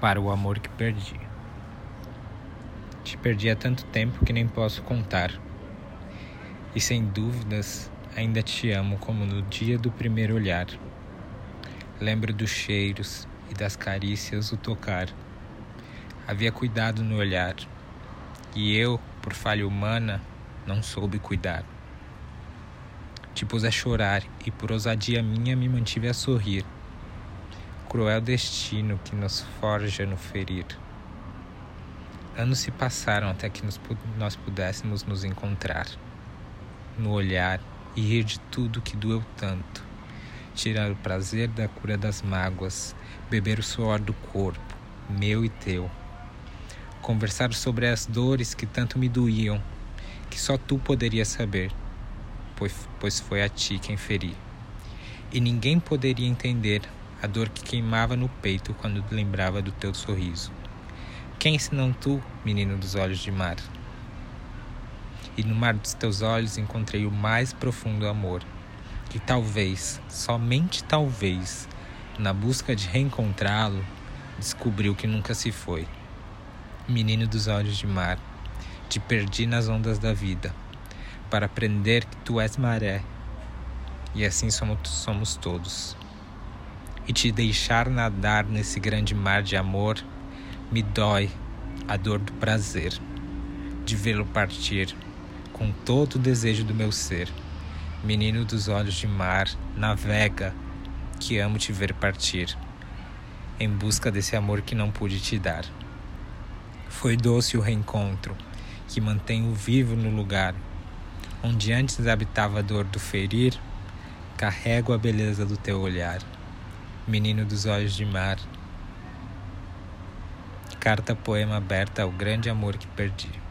para o amor que perdi. Te perdi há tanto tempo que nem posso contar. E sem dúvidas, ainda te amo como no dia do primeiro olhar. Lembro dos cheiros e das carícias o tocar. Havia cuidado no olhar, e eu, por falha humana, não soube cuidar. Te pus a chorar e por ousadia minha me mantive a sorrir cruel destino que nos forja no ferir. Anos se passaram até que nos, nós pudéssemos nos encontrar, no olhar e rir de tudo que doeu tanto, tirar o prazer da cura das mágoas, beber o suor do corpo, meu e teu, conversar sobre as dores que tanto me doíam, que só tu poderias saber, pois, pois foi a ti quem feri. E ninguém poderia entender a dor que queimava no peito quando lembrava do teu sorriso. Quem senão tu, menino dos olhos de mar? E no mar dos teus olhos encontrei o mais profundo amor, que talvez, somente talvez, na busca de reencontrá-lo, descobriu que nunca se foi. Menino dos olhos de mar, te perdi nas ondas da vida, para aprender que tu és maré, e assim somos, somos todos e te deixar nadar nesse grande mar de amor, me dói a dor do prazer de vê-lo partir com todo o desejo do meu ser. Menino dos olhos de mar, navega, que amo te ver partir, em busca desse amor que não pude te dar. Foi doce o reencontro, que mantém o vivo no lugar onde antes habitava a dor do ferir, carrego a beleza do teu olhar menino dos olhos de mar. Carta poema aberta ao grande amor que perdi.